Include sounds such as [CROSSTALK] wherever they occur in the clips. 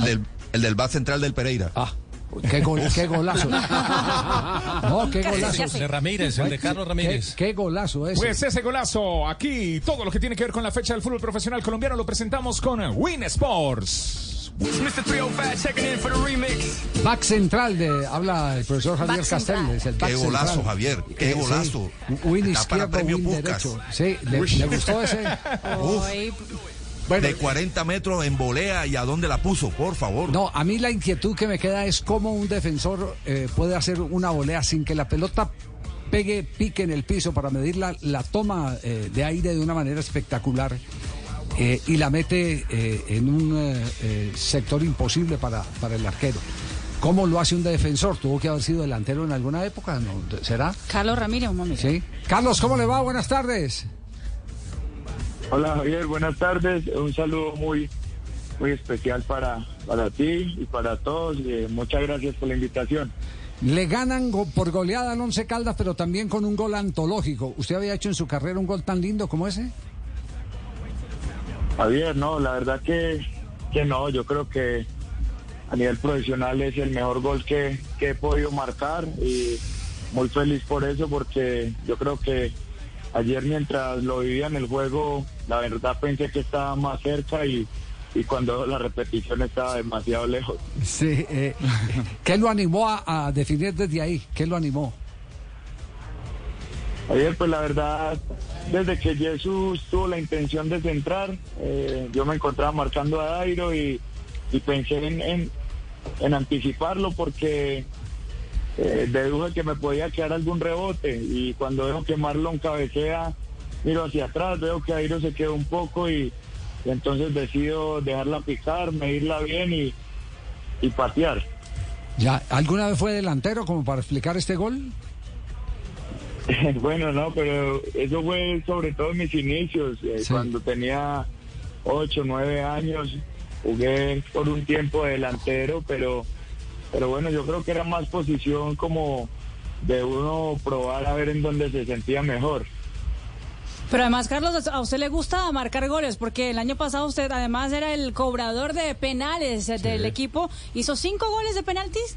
El del, el del bat central del Pereira. Ah. Qué, gol, qué golazo. No, qué golazo. De Ramírez, el de Carlos Ramírez. Qué, qué golazo ese. Pues ese golazo, aquí todo lo que tiene que ver con la fecha del fútbol profesional colombiano lo presentamos con Win Sports. Back central de habla el profesor Javier Back Castel. central. Es el back Qué golazo, central. Javier, qué Eh, golazo. sí. Win izquierdo, para premio win derecho. Sí, ¿le, le gustó ese? Hoy, Bueno, De 40 metros en volea y a dónde la puso, por favor. No, a mí la inquietud que me queda es cómo un defensor eh, puede hacer una volea sin que la pelota pegue, pique en el piso para medir la, la toma eh, de aire de una manera espectacular eh, y la mete eh, en un sector imposible para, para el arquero. ¿Cómo lo hace un defensor? ¿Tuvo que haber sido delantero en alguna época? ¿No? ¿Será? Carlos Ramírez, un momento. Sí. Carlos, ¿cómo le va? Buenas tardes. Hola Javier, buenas tardes. Un saludo muy muy especial para, para ti y para todos. eh, muchas gracias por la invitación. Le ganan go- por goleada al Once Caldas, pero también con un gol antológico. ¿Usted había hecho en su carrera un gol tan lindo como ese? Javier, no, la verdad que, que no, yo creo que a nivel profesional es el mejor gol que, que he podido marcar y muy feliz por eso porque yo creo que ayer mientras lo vivía en el juego, la verdad pensé que estaba más cerca y, y cuando la repetición estaba demasiado lejos. Sí. eh, ¿Qué lo animó a, a definir desde ahí? ¿Qué lo animó? Ayer, pues la verdad, desde que Jesús tuvo la intención de centrar, eh, yo me encontraba marcando a Dairo y, y pensé en, en- en anticiparlo porque eh, deduje que me podía quedar algún rebote y cuando veo que Marlon cabecea, miro hacia atrás, veo que Dairo se quedó un poco y, y entonces decido dejarla picar, medirla bien y, y patear. ¿Ya alguna vez fue delantero como para explicar este gol? [LAUGHS] bueno, no, pero eso fue sobre todo en mis inicios, eh, Sí. cuando tenía ocho, nueve años, jugué por un tiempo de delantero, pero, pero bueno, yo creo que era más posición como de uno probar a ver en dónde se sentía mejor. Pero además, Carlos, a usted le gusta marcar goles, porque el año pasado usted además era el cobrador de penales del equipo. ¿Hizo cinco goles de penaltis?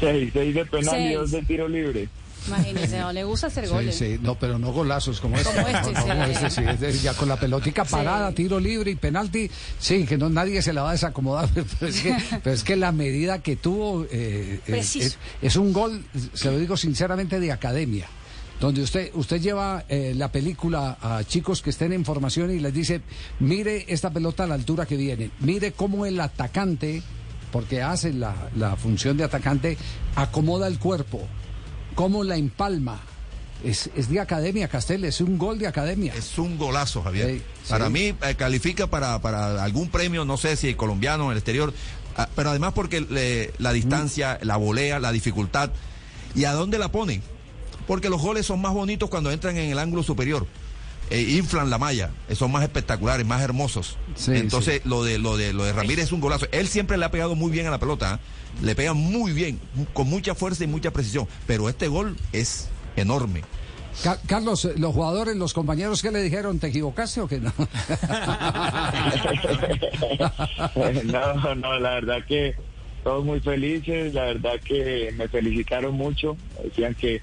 Seis, seis de penal y dos de tiro libre. Imagínese, [LAUGHS] no le gusta hacer goles. Sí, sí, no, pero no golazos como este. Como este, [LAUGHS] No, no, sí. como este, sí, ya con la pelotica parada, tiro libre y penalti, sí, que no nadie se la va a desacomodar, [LAUGHS] pero es que, pero es que la medida que tuvo eh, es, es un gol, se lo digo sinceramente, de academia. Donde usted, usted lleva eh, la película a chicos que estén en formación y les dice, mire esta pelota a la altura que viene, mire cómo el atacante, porque hace la, la función de atacante, acomoda el cuerpo, cómo la empalma. Es, es de academia, Castel, es un gol de academia. Es un golazo, Javier. Sí, Para mí eh, califica para, para algún premio, no sé si colombiano en el exterior, ah, pero además porque le- la distancia, la volea, la dificultad y a dónde la ponen. Porque los goles son más bonitos cuando entran en el ángulo superior. Eh, inflan la malla, eh, son más espectaculares, más hermosos. Sí, Entonces lo de lo de lo de Ramírez es un golazo. Él siempre le ha pegado muy bien a la pelota, ¿ah? le pega muy bien, con mucha fuerza y mucha precisión. Pero este gol es enorme. Ca- Carlos, eh, los jugadores, los compañeros que le dijeron, ¿te equivocaste o qué [LAUGHS] no? no, no, la verdad que todos muy felices, la verdad que me felicitaron mucho, decían que,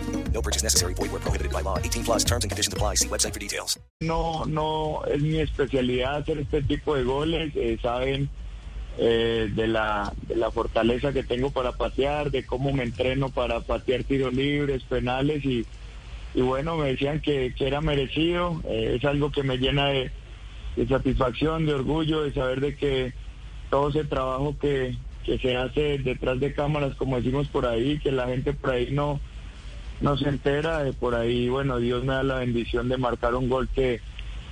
No purchase necessary. Void where prohibited by law. 18 plus terms and conditions apply. See website for details. no, no es mi especialidad hacer este tipo de goles, eh, saben eh, de, la, de la fortaleza que tengo para patear, de cómo me entreno para patear tiros libres, penales y, y bueno, me decían que, que era merecido, eh, es algo que me llena de, de satisfacción, de orgullo, de saber de que todo ese trabajo que, que se hace detrás de cámaras, como decimos por ahí, que la gente por ahí no, no se entera, de por ahí, bueno, Dios me da la bendición de marcar un gol que,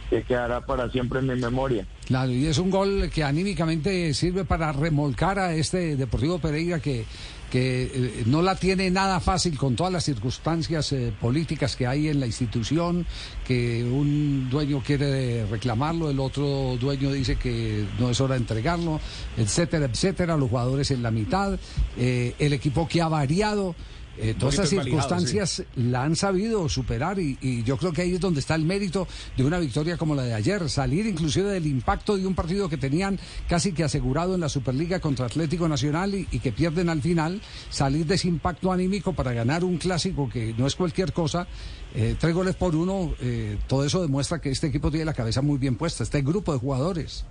que quedará para siempre en mi memoria. Claro, y es un gol que anímicamente sirve para remolcar a este Deportivo Pereira que, que eh, no la tiene nada fácil con todas las circunstancias eh, políticas que hay en la institución, que un dueño quiere reclamarlo, el otro dueño dice que no es hora de entregarlo, etcétera, etcétera, los jugadores en la mitad, eh, el equipo que ha variado. Eh, todas desvalijado, circunstancias la han sabido superar y, y yo creo que ahí es donde está el mérito de una victoria como la de ayer, salir inclusive del impacto de un partido que tenían casi que asegurado en la Superliga contra Atlético Nacional y, y que pierden al final, salir de ese impacto anímico para ganar un clásico que no es cualquier cosa, eh, tres goles por uno, eh, todo eso demuestra que este equipo tiene la cabeza muy bien puesta, este grupo de jugadores.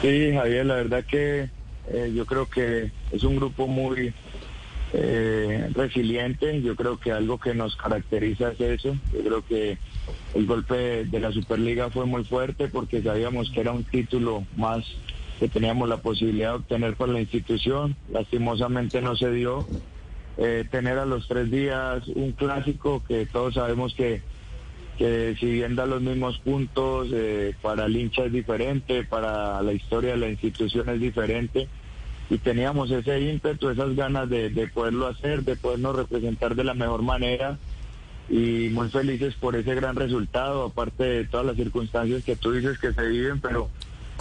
Sí, Javier, la verdad que eh, yo creo que es un grupo muy eh, resiliente. Yo creo que algo que nos caracteriza es eso. Yo creo que el golpe de la Superliga fue muy fuerte porque sabíamos que era un título más que teníamos la posibilidad de obtener por la institución. Lastimosamente no se dio. Eh, tener a los tres días un clásico que todos sabemos que que si bien da los mismos puntos, eh, para el hincha es diferente, para la historia de la institución es diferente, y teníamos ese ímpetu, esas ganas de, de poderlo hacer, de podernos representar de la mejor manera, y muy felices por ese gran resultado, aparte de todas las circunstancias que tú dices que se viven, pero,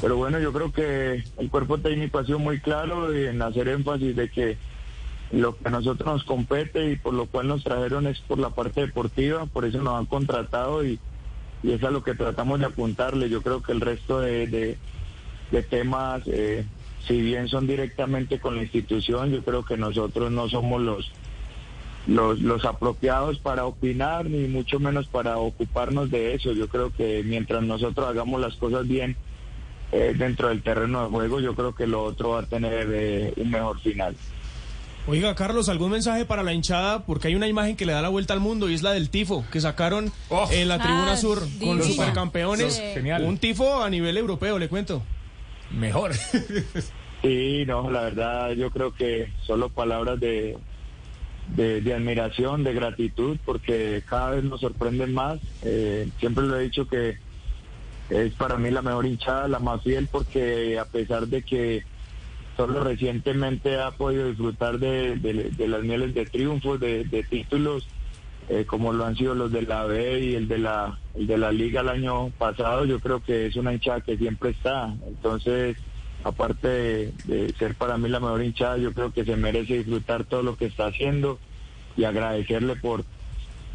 pero bueno, yo creo que el cuerpo técnico ha sido muy claro en hacer énfasis de que lo que a nosotros nos compete y por lo cual nos trajeron es por la parte deportiva, por eso nos han contratado y, y es a lo que tratamos de apuntarle. Yo creo que el resto de, de, de temas, eh, si bien son directamente con la institución, yo creo que nosotros no somos los, los, los apropiados para opinar, ni mucho menos para ocuparnos de eso. Yo creo que mientras nosotros hagamos las cosas bien eh, dentro del terreno de juego, yo creo que lo otro va a tener eh, un mejor final. Oiga, Carlos, ¿algún mensaje para la hinchada? Porque hay una imagen que le da la vuelta al mundo y es la del tifo que sacaron Oh. en la tribuna Ah, sur con los supercampeones. Sí. Genial. Un tifo a nivel europeo, le cuento. Mejor. Sí, no, la verdad yo creo que solo palabras de, de, admiración, de gratitud, porque cada vez nos sorprenden más. Eh, siempre lo he dicho que es para mí la mejor hinchada, la más fiel, porque a pesar de que solo recientemente ha podido disfrutar de, de- de las mieles de triunfos, de títulos, eh, como lo han sido los de la B y el de la, el de la Liga el año pasado, yo creo que es una hinchada que siempre está. Entonces, aparte de, de ser para mí la mejor hinchada, yo creo que se merece disfrutar todo lo que está haciendo y agradecerle por,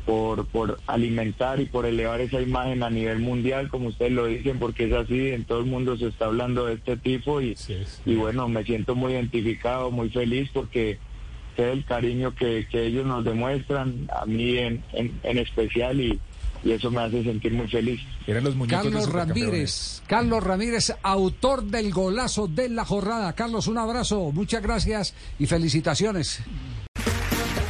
por, por alimentar y por elevar esa imagen a nivel mundial, como ustedes lo dicen, porque es así, en todo el mundo se está hablando de este tipo y, Sí, sí. y bueno, me siento muy identificado, muy feliz porque sé el cariño que, que ellos nos demuestran, a mí en, en, en especial y, y eso me hace sentir muy feliz. Los Carlos. Ramírez, Carlos Ramírez, autor del golazo de la jornada. Carlos, un abrazo, muchas gracias y felicitaciones.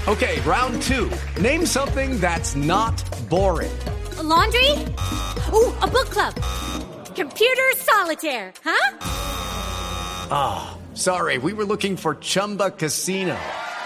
Okay, round two. Name something that's not boring. A laundry? Ooh, a book club. Computer solitaire, huh? Sorry, we were looking for Chumba Casino.